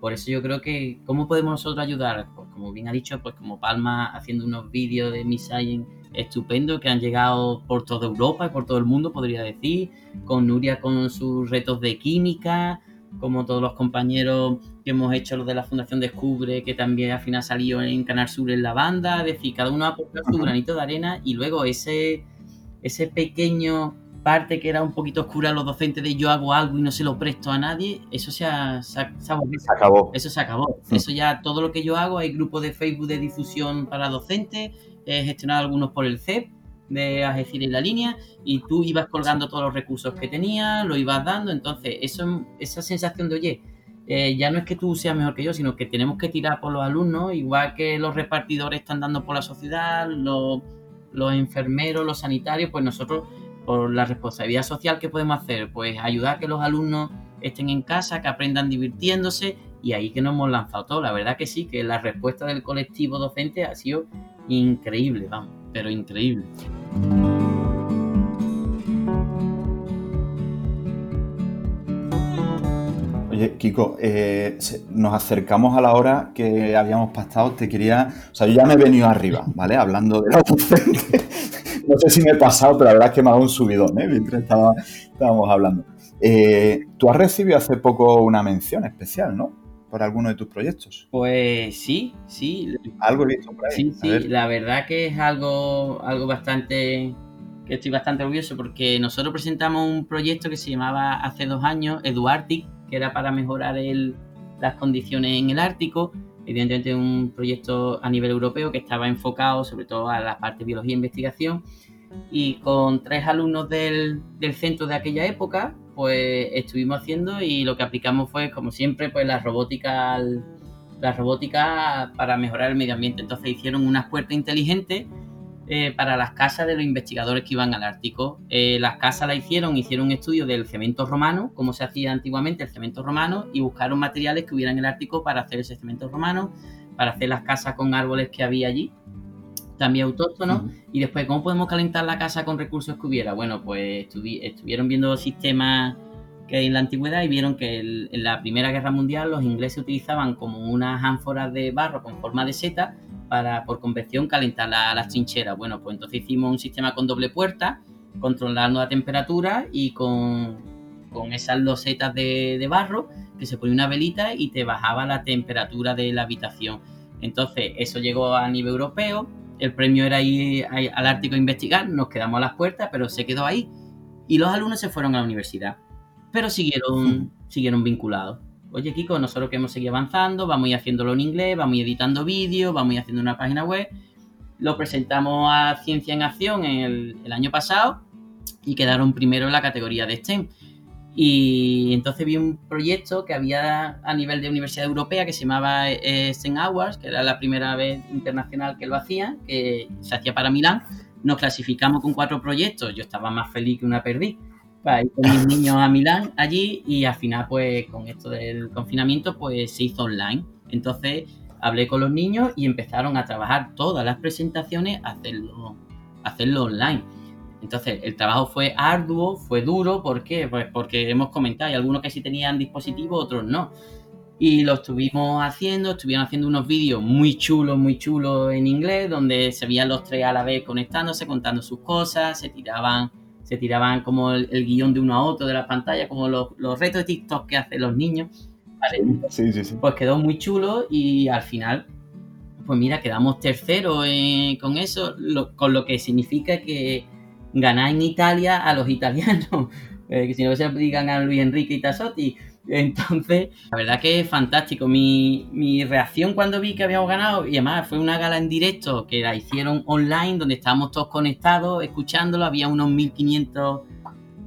S2: Por eso yo creo que, ¿cómo podemos nosotros ayudar? Pues como bien ha dicho, pues como Palma haciendo unos vídeos de Miss Science estupendo que han llegado por toda Europa y por todo el mundo, podría decir, con Nuria con sus retos de química, como todos los compañeros que hemos hecho los de la Fundación Descubre, que también al final salió en Canal Sur en la banda, es decir, cada uno ha aportado su granito de arena y luego ese, ese pequeño parte que era un poquito oscura los docentes de yo hago algo y no se lo presto a nadie, eso se, ha, se,
S1: acabó.
S2: Eso se acabó. Eso ya todo lo que yo hago, hay grupos de Facebook de difusión para docentes, he gestionado algunos por el CEP de Algeciras en la línea y tú ibas colgando todos los recursos que tenías, lo ibas dando, entonces eso, esa sensación de, oye, eh, ya no es que tú seas mejor que yo, sino que tenemos que tirar por los alumnos, igual que los repartidores están dando por la sociedad, los, los enfermeros, los sanitarios, pues nosotros, por la responsabilidad social que podemos hacer, pues ayudar a que los alumnos estén en casa, que aprendan divirtiéndose y ahí que nos hemos lanzado todo. La verdad que sí, que la respuesta del colectivo docente ha sido increíble, vamos, pero increíble.
S1: Oye, Kiko, eh, nos acercamos a la hora que habíamos pactado. Te quería. O sea, yo ya me he venido arriba, ¿vale? Hablando de la docente. No sé si me he pasado, pero la verdad es que me ha dado un subidón, ¿eh? Mientras estábamos hablando. Eh, tú has recibido hace poco una mención especial, ¿no? por alguno de tus proyectos?
S2: Pues sí, sí.
S1: Algo listo por ahí.
S2: Sí, sí, la verdad que es algo, algo bastante que estoy bastante orgulloso porque nosotros presentamos un proyecto que se llamaba hace dos años EduArtic, que era para mejorar el, las condiciones en el Ártico. Evidentemente un proyecto a nivel europeo que estaba enfocado sobre todo a la parte de biología e investigación y con tres alumnos del, del centro de aquella época pues estuvimos haciendo y lo que aplicamos fue, como siempre, pues la robótica, la robótica para mejorar el medio ambiente. Entonces hicieron unas puertas inteligentes eh, para las casas de los investigadores que iban al Ártico. Eh, las casas las hicieron, hicieron un estudio del cemento romano, como se hacía antiguamente el cemento romano, y buscaron materiales que hubiera en el Ártico para hacer ese cemento romano, para hacer las casas con árboles que había allí también autóctono Y después, ¿cómo podemos calentar la casa con recursos que hubiera? Bueno, pues estuvieron viendo sistemas que hay en la antigüedad y vieron que en la Primera Guerra Mundial los ingleses utilizaban como unas ánforas de barro con forma de seta para, por convección, calentar las trincheras. Bueno, pues entonces hicimos un sistema con doble puerta, controlando la temperatura y con, con esas losetas de, de barro que se ponía una velita y te bajaba la temperatura de la habitación. Entonces, eso llegó a nivel europeo, el premio era ir al Ártico a investigar, nos quedamos a las puertas, pero se quedó ahí. Y los alumnos se fueron a la universidad, pero siguieron, siguieron vinculados. Oye, Kiko, nosotros que hemos seguido avanzando, vamos a haciéndolo en inglés, vamos a editando vídeos, vamos a haciendo una página web. Lo presentamos a Ciencia en Acción el, año pasado y quedaron primero en la categoría de STEM. Y entonces vi un proyecto que había a nivel de Universidad Europea que se llamaba eh, STEM Awards, que era la primera vez internacional que lo hacía, que se hacía para Milán. Nos clasificamos con cuatro proyectos, yo estaba más feliz que una perdí, para ir con mis niños a Milán allí y al final pues con esto del confinamiento pues se hizo online. Entonces hablé con los niños y empezaron a trabajar todas las presentaciones, hacerlo, hacerlo online entonces, el trabajo fue arduo, fue duro, ¿por qué? Pues porque hemos comentado, hay algunos que sí tenían dispositivos, otros no. Y lo estuvimos haciendo, estuvieron haciendo unos vídeos muy chulos, muy chulos en inglés, donde se veían los tres a la vez conectándose, contando sus cosas, se tiraban, se tiraban como el, guion de uno a otro de la pantalla, como los, retos de TikTok que hacen los niños. Sí, sí, sí. Pues quedó muy chulo y al final, pues mira, quedamos terceros eh, con eso, con lo que significa que ganar en Italia a los italianos, eh, que si no se digan a Luis Enrique y Tassotti. Entonces, la verdad que es fantástico. Mi, mi, reacción cuando vi que habíamos ganado, y además fue una gala en directo que la hicieron online, donde estábamos todos conectados, escuchándolo, había unos 1500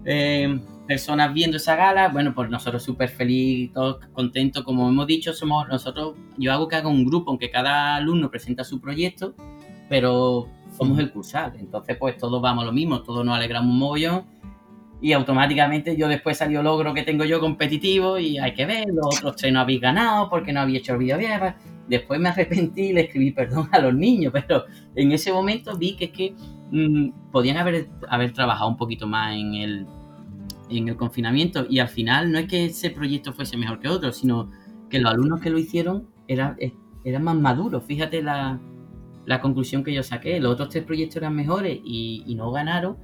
S2: eh, personas viendo esa gala. Bueno, pues nosotros súper felices, todos contentos. Como hemos dicho, somos nosotros, yo hago que haga un grupo, aunque cada alumno presenta su proyecto, pero somos el cursal. Entonces, pues todos vamos a lo mismo, todos nos alegramos un mogollón y automáticamente yo después salió logro que tengo yo competitivo y hay que ver, los otros tres no habéis ganado porque no habéis hecho el vídeo bien. Después me arrepentí y le escribí perdón a los niños, pero en ese momento vi que es que mm, podían haber, haber trabajado un poquito más en el, en el confinamiento y al final no es que ese proyecto fuese mejor que otro, sino que los alumnos que lo hicieron eran, eh, eran más maduros. Fíjate la, conclusión que yo saqué. Los otros tres proyectos eran mejores y, y, no ganaron.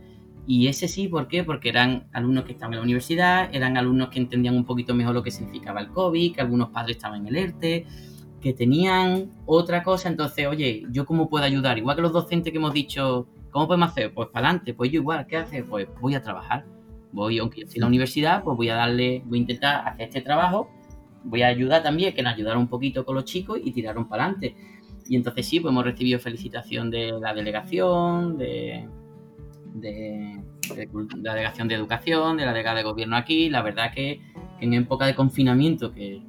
S2: Y ese sí, ¿por qué? Porque eran alumnos que estaban en la universidad, eran alumnos que entendían un poquito mejor lo que significaba el COVID, que algunos padres estaban en el ERTE, que tenían otra cosa. Entonces, oye, ¿yo cómo puedo ayudar? Igual que los docentes que hemos dicho, ¿cómo podemos hacer? Pues para adelante. Pues yo igual, ¿qué hace? Pues voy a trabajar voy, aunque yo estoy en la universidad, pues voy a darle, voy a intentar hacer este trabajo, voy a ayudar también, que nos ayudaron un poquito con los chicos y tiraron para adelante. Y entonces sí, pues hemos recibido felicitación de la delegación, de, de, la delegación de educación, de la delegada de gobierno aquí. La verdad que, en época de confinamiento, que,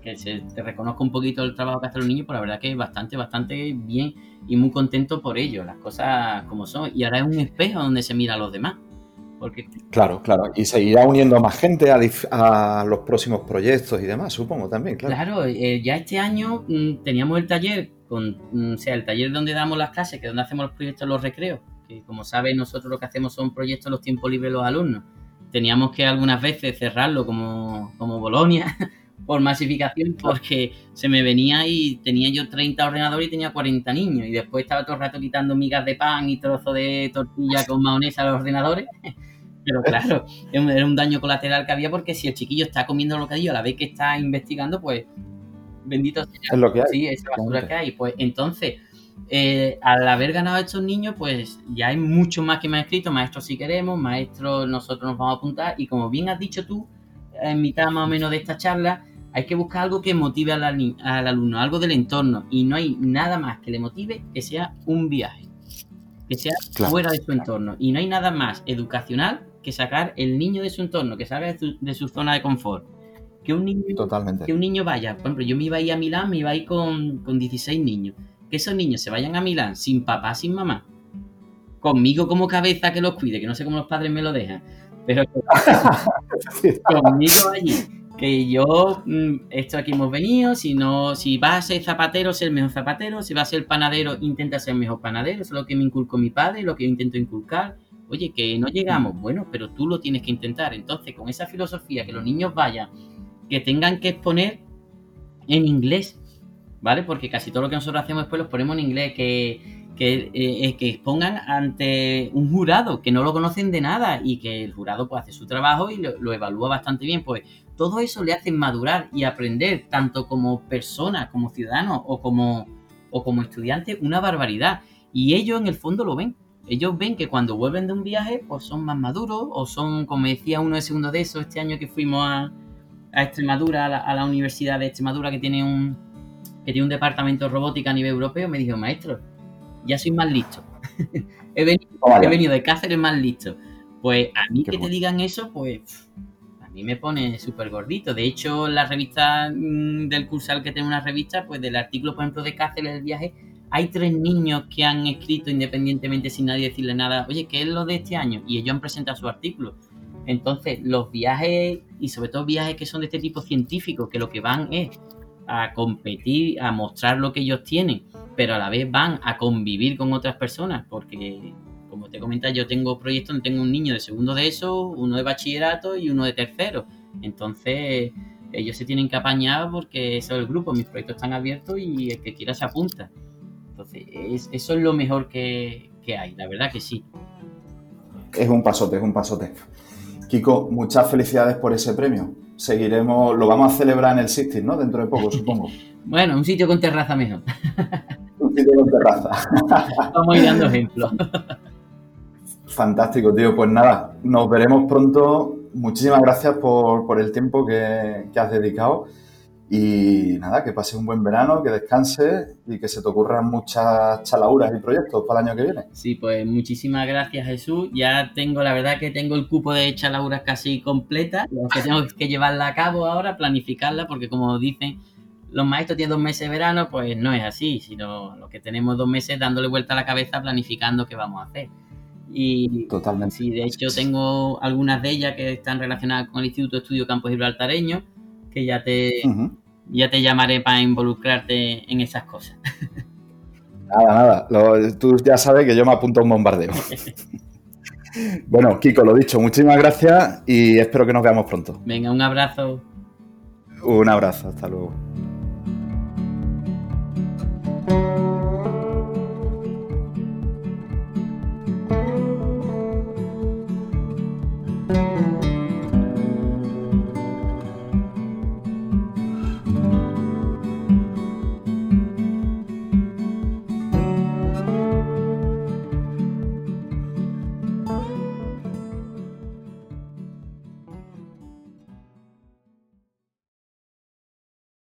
S2: que se te reconozca un poquito el trabajo que hacen los niños, pues la verdad que bastante, bastante bien y muy contento por ello, las cosas como son. Y ahora es un espejo donde se mira a los demás.
S1: Claro, claro. Y seguirá uniendo más gente a, los próximos proyectos y demás, supongo también, claro.
S2: Claro, eh, ya este año mm, teníamos el taller, con, mm, o sea, el taller donde damos las clases, que es donde hacemos los proyectos los recreos, que como sabes nosotros lo que hacemos son proyectos los tiempos libres de los alumnos. Teníamos que algunas veces cerrarlo como, como Bolonia por masificación porque se me venía y tenía yo 30 ordenadores y tenía 40 niños y después estaba todo el rato quitando migas de pan y trozo de tortilla con mayonesa a los ordenadores. Pero claro, era un daño colateral que había porque si el chiquillo está comiendo lo que digo a la vez que está investigando, pues bendito sea.
S1: Es lo que hay.
S2: Sí, esa basura que hay. Pues entonces, eh, al haber ganado a estos niños, pues ya hay mucho más que me han escrito, maestros si queremos, maestros nosotros nos vamos a apuntar y como bien has dicho tú, en mitad más o menos de esta charla, hay que buscar algo que motive al, alumno, algo del entorno. Y no hay nada más que le motive que sea un viaje, que sea fuera de su entorno. Y no hay nada más educacional que sacar el niño de su entorno, que salga de su, zona de confort. Que un niño,
S1: Totalmente.
S2: que un niño vaya, por ejemplo, yo me iba a ir a Milán, me iba a ir con, con 16 niños. Que esos niños se vayan a Milán sin papá, sin mamá, conmigo como cabeza que los cuide, que no sé cómo los padres me lo dejan, pero conmigo allí que yo, mm, esto aquí hemos venido, si no, si vas a ser zapatero, ser el mejor zapatero, si vas a ser panadero, intenta ser el mejor panadero, eso es lo que me inculcó mi padre, lo que yo intento inculcar. Oye, que no llegamos, bueno, pero tú lo tienes que intentar. Entonces, con esa filosofía, que los niños vayan, que tengan que exponer en inglés, ¿vale? Porque casi todo lo que nosotros hacemos después lo ponemos en inglés, que que, eh, que expongan ante un jurado que no lo conocen de nada y que el jurado pues hace su trabajo y lo, evalúa bastante bien, pues todo eso le hace madurar y aprender tanto como persona, como ciudadano o como, o como estudiante una barbaridad. Y ellos en el fondo lo ven. Ellos ven que cuando vuelven de un viaje pues son más maduros o son, como decía uno de segundo de eso, este año que fuimos a, a Extremadura, a la Universidad de Extremadura que tiene un que tiene un departamento de robótica a nivel europeo, me dijo, maestro, ya soy más listo. he, venido, de Cáceres más listo. Pues a mí que te digan eso, pues a mí me pone súper gordito. De hecho, la revista mm, del Cursal que tiene una revista, pues del artículo, por ejemplo, de Cáceres del viaje, hay tres niños que han escrito independientemente sin nadie decirle nada, oye, ¿qué es lo de este año? Y ellos han presentado su artículo. Entonces, los viajes, y sobre todo viajes que son de este tipo científico, que lo que van es a competir, a mostrar lo que ellos tienen, pero a la vez van a convivir con otras personas, porque como te comentas, yo tengo proyectos donde tengo un niño de segundo de eso, uno de bachillerato y uno de tercero. Entonces, ellos se tienen que apañar porque eso es el grupo, mis proyectos están abiertos y el que quiera se apunta. Entonces, eso es lo mejor que, que hay, la verdad que sí.
S1: Es un pasote, es un pasote. Kiko, muchas felicidades por ese premio seguiremos, lo vamos a celebrar en el Sixties, ¿no? Dentro de poco, supongo.
S2: bueno, un sitio con terraza mejor.
S1: un sitio con terraza.
S2: Vamos a ir dando ejemplos.
S1: Fantástico, tío. Pues nada, nos veremos pronto. Muchísimas gracias por, el tiempo que, que has dedicado. Y nada, que pases un buen verano, que descanses y que se te ocurran muchas chalauras y proyectos para el año que viene.
S2: Sí, pues muchísimas gracias Jesús. Ya tengo, la verdad que tengo el cupo de chalauras casi completa, lo que tengo que llevarla a cabo ahora, planificarla, porque como dicen los maestros tienen dos meses de verano, pues no es así, sino lo que tenemos dos meses dándole vuelta a la cabeza planificando qué vamos a hacer. Y
S1: Totalmente.
S2: Sí, de hecho tengo algunas de ellas que están relacionadas con el Instituto de Estudio Campos Gibraltareño, que ya te, ya te llamaré para involucrarte en esas cosas.
S1: Nada, nada. tú ya sabes que yo me apunto a un bombardeo. bueno, Kiko, lo dicho, muchísimas gracias y espero que nos veamos pronto.
S2: Venga, un abrazo.
S1: Un abrazo, hasta luego.